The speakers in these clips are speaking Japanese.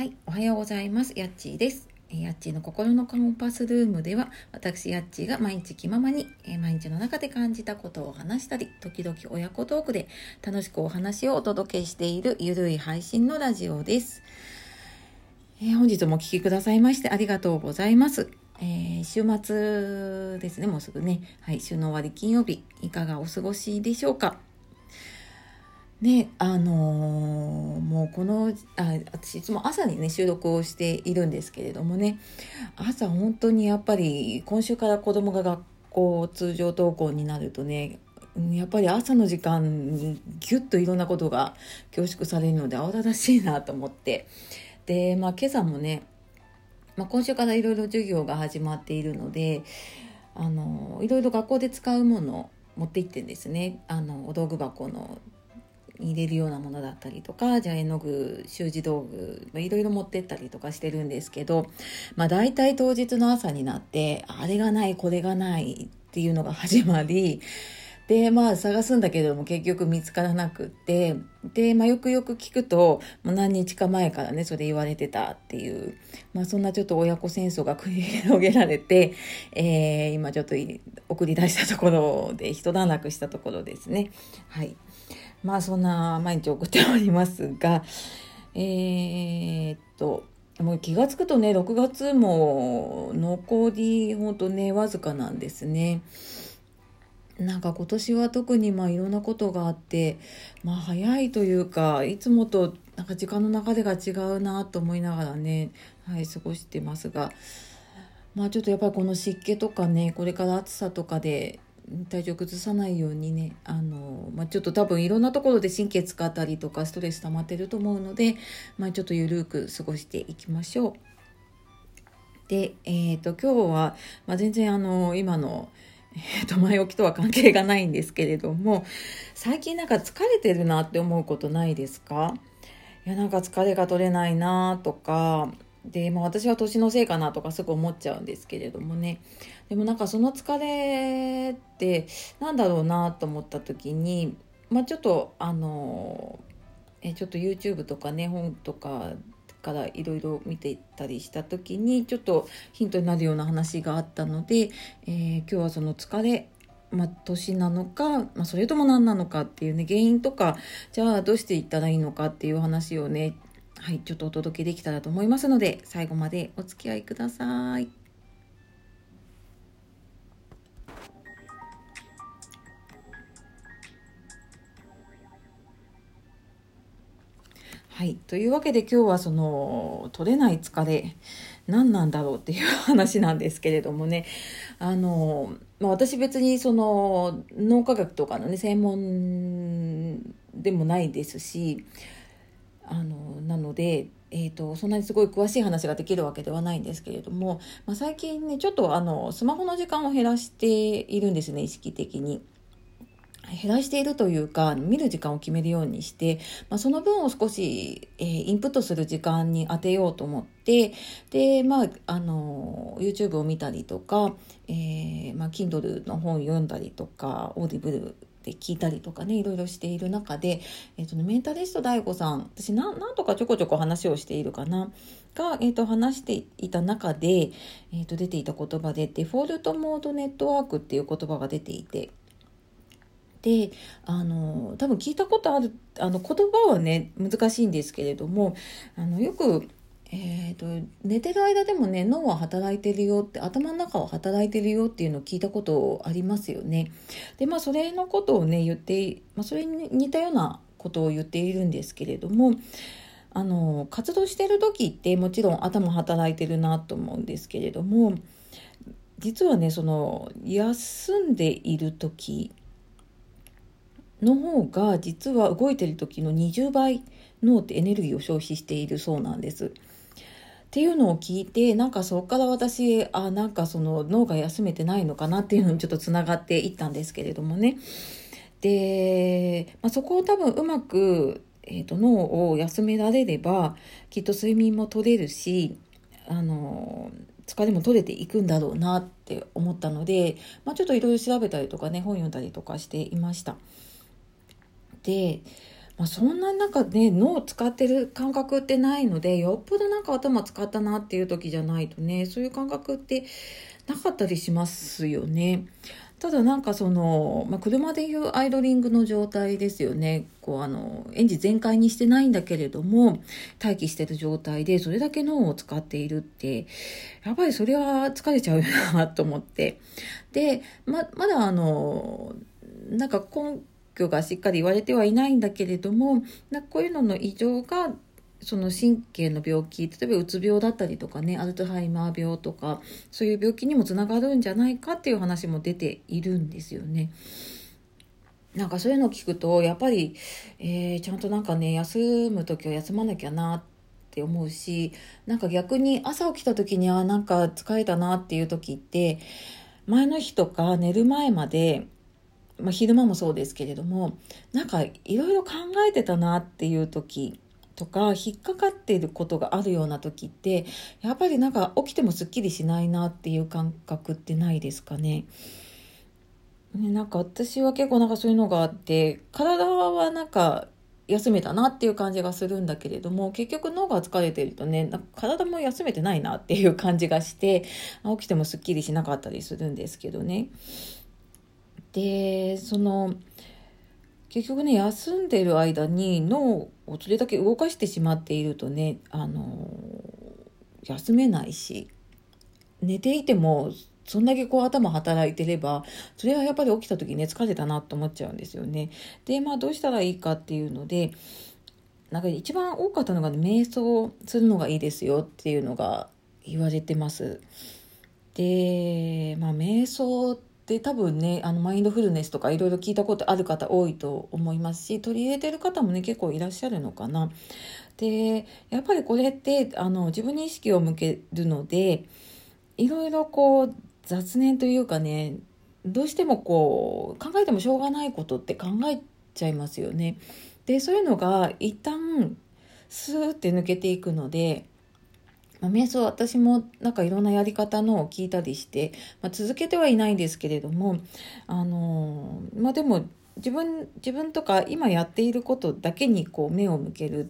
はい、おはようございます。やっちーです。やっちーの心のコンパスルームでは、私やっちーが毎日気ままに、毎日の中で感じたことを話したり、時々親子トークで楽しくお話をお届けしているゆるい配信のラジオです。えー、本日もお聴きくださいましてありがとうございます。えー、週末ですね、もうすぐね。はい、週の終わり金曜日、いかがお過ごしでしょうか。ね、あのー、もうこのあ私いつも朝にね収録をしているんですけれどもね朝本当にやっぱり今週から子供が学校通常登校になるとねやっぱり朝の時間にギュッといろんなことが凝縮されるので慌ただしいなと思って。で、まあ、今朝もね、まあ、今週からいろいろ授業が始まっているのであのいろいろ学校で使うものを持って行ってんですねあのお道具箱の入れるようなものだったりとかじゃあ絵の具習字道具いろいろ持ってったりとかしてるんですけど、まあ、大体当日の朝になってあれがないこれがないっていうのが始まりでまあ探すんだけども結局見つからなくってで、まあ、よくよく聞くともう何日か前からねそれ言われてたっていう、まあ、そんなちょっと親子戦争が繰り広げられて、えー、今ちょっと送り出したところで一段落したところですね。はいまあそんな毎日送っておりますが、えー、っと、もう気が付くとね、6月も残りほんとね、わずかなんですね。なんか今年は特にまあいろんなことがあって、まあ早いというか、いつもとなんか時間の流れが違うなと思いながらね、はい、過ごしてますが、まあちょっとやっぱりこの湿気とかね、これから暑さとかで、体調崩さないようにねあの、まあ、ちょっと多分いろんなところで神経使ったりとかストレス溜まってると思うので、まあ、ちょっとゆるく過ごしていきましょう。で、えっ、ー、と今日は、まあ、全然あの今のえー、と前置きとは関係がないんですけれども最近なんか疲れてるなって思うことないですか？いやなんか疲れが取れないなとかで、まあ、私は年のせいかなとかすぐ思っちゃうんですけれどもね。でもなんかその疲れってなんだろうなと思った時に、まあ、ちょっとあのえちょっと YouTube とかね本とかからいろいろ見ていったりした時にちょっとヒントになるような話があったので、えー、今日はその疲れまあ、年なのか、まあ、それとも何なのかっていうね原因とかじゃあどうしていったらいいのかっていう話をねはい、ちょっとお届けできたらと思いますので、最後までお付き合いください。はい。というわけで今日はその取れない疲れ何なんだろうっていう話なんですけれどもねあの、まあ、私別にその脳科学とかのね専門でもないですしあのなので、えーと、そんなにすごい詳しい話ができるわけではないんですけれども、まあ、最近ねちょっとあのスマホの時間を減らしているんですね意識的に。減らしているというか見る時間を決めるようにして、まあ、その分を少し、えー、インプットする時間に当てようと思ってで、まあ、あの YouTube を見たりとか、えーまあ、Kindle の本を読んだりとか Audibleで聞いたりとかねいろいろしている中で、えーと、メンタリスト DAIGO さん私何とかちょこちょこ話をしているかなが、えーと、話していた中で、えーと、出ていた言葉でデフォルトモードネットワークっていう言葉が出ていて。であの多分聞いたことあるあの言葉はね難しいんですけれどもあのよくえーと、寝てる間でもね脳は働いてるよって頭の中は働いてるよっていうのを聞いたことありますよね。でまあそれのことをね言って、まあ、それに似たようなことを言っているんですけれどもあの活動してる時ってもちろん頭働いてるなと思うんですけれども実はねその休んでいる時の方が実は動いてる時の20倍脳ってエネルギーを消費しているそうなんです。っていうのを聞いてなんかそこから私あなんかその脳が休めてないのかなっていうのにちょっとつながっていったんですけれどもねで、まあ、そこを多分うまく、えーと、脳を休められればきっと睡眠も取れるしあの疲れも取れていくんだろうなって思ったので、まあ、ちょっといろいろ調べたりとかね本読んだりとかしていました。でまあ、そんななんかね脳を使ってる感覚ってないのでよっぽどなんか頭使ったなっていう時じゃないとねそういう感覚ってなかったりしますよね。ただなんかその、まあ、車でいうアイドリングの状態ですよね。こうあの、エンジン全開にしてないんだけれども、待機してる状態でそれだけ脳を使っているって、やっぱりそれは疲れちゃうよなと思って。で、ま、まだあの、なんか根拠がしっかり言われてはいないんだけれども、なこういうのの異常がその神経の病気例えばうつ病だったりとかねアルツハイマー病とかそういう病気にもつながるんじゃないかっていう話も出ているんですよね。なんかそういうのを聞くとやっぱり、えー、ちゃんとなんかね休む時は休まなきゃなって思うしなんか逆に朝起きた時にはなんか疲れたなっていう時って前の日とか寝る前までまあ、昼間もそうですけれどもなんかいろいろ考えてたなっていう時とか引っかかっていることがあるような時ってやっぱりなんか起きてもすっきりしないなっていう感覚ってないですかね。ねなんか私は結構なんかそういうのがあって体はなんか休めたなっていう感じがするんだけれども結局脳が疲れてるとね体も休めてないなっていう感じがして起きてもすっきりしなかったりするんですけどね。でその結局ね休んでる間に脳をそれだけ動かしてしまっているとねあの休めないし寝ていてもそんだけこう頭働いてればそれはやっぱり起きた時ね疲れたなと思っちゃうんですよね。でまあどうしたらいいかっていうのでなんか一番多かったのが、ね、瞑想するのがいいですよっていうのが言われてます。でまあ瞑想ってで多分ねあのマインドフルネスとかいろいろ聞いたことある方多いと思いますし取り入れてる方もね結構いらっしゃるのかな。でやっぱりこれってあの自分に意識を向けるのでいろいろこう雑念というかねどうしてもこう考えてもしょうがないことって考えちゃいますよね。でそういうのが一旦スーって抜けていくのでまあ、瞑想私もなんかいろんなやり方のを聞いたりして、まあ、続けてはいないんですけれどもあのー、まあでも自分自分とか今やっていることだけにこう目を向けるっ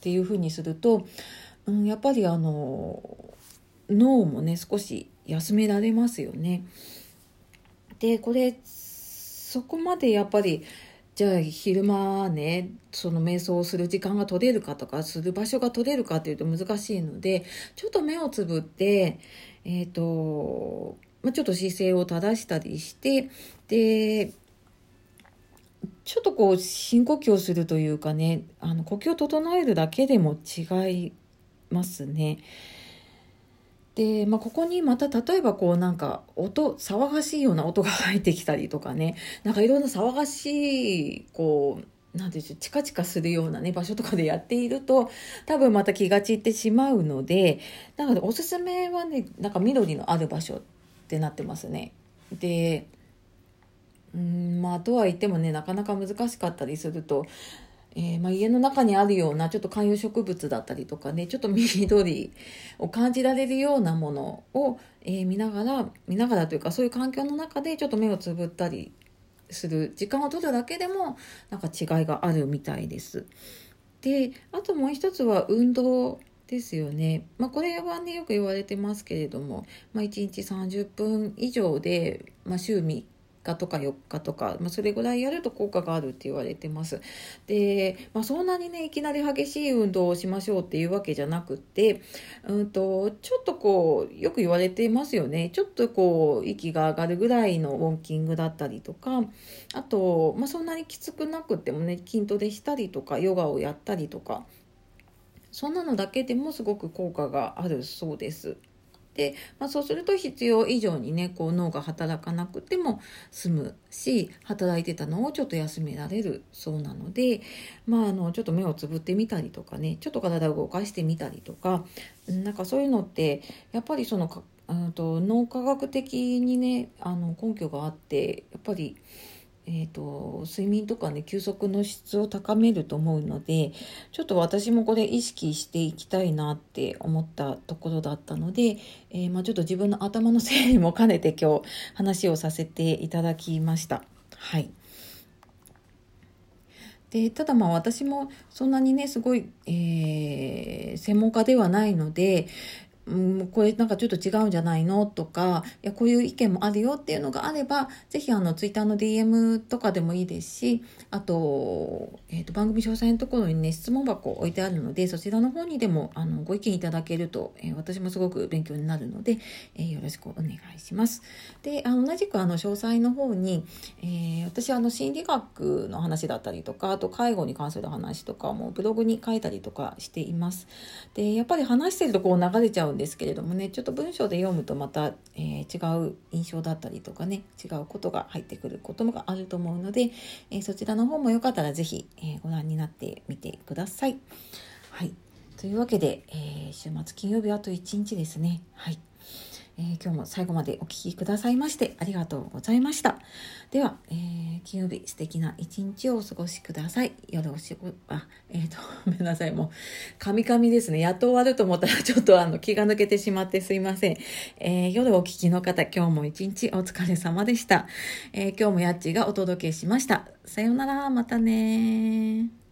ていうふうにすると、うん、やっぱりあの脳もね少し休められますよね。でこれそこまでやっぱりじゃあ昼間ねその瞑想をする時間が取れるかとかする場所が取れるかっていうと難しいのでちょっと目をつぶってえっ、ー、と、まあ、ちょっと姿勢を正したりしてでちょっとこう深呼吸をするというかねあの呼吸を整えるだけでも違いますね。で、まあ、ここにまた例えばこうなんか音騒がしいような音が入ってきたりとかねなんかいろんな騒がしいこうなんでしょうチカチカするようなね場所とかでやっていると多分また気が散ってしまうのでなのでおすすめはねなんか緑のある場所ってなってますね。でうんまあとは言ってもねなかなか難しかったりするとえー、まあ、家の中にあるようなちょっと観葉植物だったりとかねちょっと緑を感じられるようなものを、えー、見ながら見ながらというかそういう環境の中でちょっと目をつぶったりする時間を取るだけでもなんか違いがあるみたいです。であともう一つは運動ですよね。まあ、これはねよく言われてますけれども、まあ、1日30分以上で、まあ、週3日とか4日とか、まあ、それぐらいやると効果があるって言われてます。で、まあ、そんなにねいきなり激しい運動をしましょうっていうわけじゃなくて、うんと、ちょっとこうよく言われてますよねちょっとこう息が上がるぐらいのウォーキングだったりとかあと、まあ、そんなにきつくなくてもね筋トレしたりとかヨガをやったりとかそんなのだけでもすごく効果があるそうです。で、まあ、そうすると必要以上にねこう脳が働かなくても済むし働いてたのをちょっと休められるそうなので、まあ、あのちょっと目をつぶってみたりとかねちょっと体を動かしてみたりとかなんかそういうのってやっぱりそのと脳科学的にねあの根拠があってやっぱり。えーと、睡眠とかね休息の質を高めると思うのでちょっと私もこれ意識していきたいなって思ったところだったので、えー、まあ、ちょっと自分の頭の整理も兼ねて今日話をさせていただきました。はいでただまあ私もそんなにねすごい、えー、専門家ではないのでうん、これなんかちょっと違うんじゃないの？とか、いや、こういう意見もあるよっていうのがあれば、ぜひあの、ツイッターの DM とかでもいいですし、あと、えっ、ー、と、番組詳細のところにね、質問箱置いてあるので、そちらの方にでも、あの、ご意見いただけると、えー、私もすごく勉強になるので、えー、よろしくお願いします。で、あの、同じくあの、詳細の方に、え私あの、心理学の話だったりとか、あと、介護に関する話とかもブログに書いたりとかしています。で、やっぱり話してるとこう流れちゃうんですけれどもねちょっと文章で読むとまた、えー、違う印象だったりとかね違うことが入ってくることがあると思うので、えー、そちらの方もよかったら是非、えー、ご覧になってみてください。はいというわけで、え週末金曜日あと1日ですね。はいえー、今日も最後までお聴きくださいましてありがとうございました。では、えー、金曜日素敵な一日をお過ごしください。夜お仕事、あ、えっ、ー、と、ごめんなさい。もう、カミカミですね。やっと終わると思ったらちょっとあの気が抜けてしまってすいません。え夜お聴きの方、今日も一日お疲れ様でした。え今日もやっちがお届けしました。さようなら、またね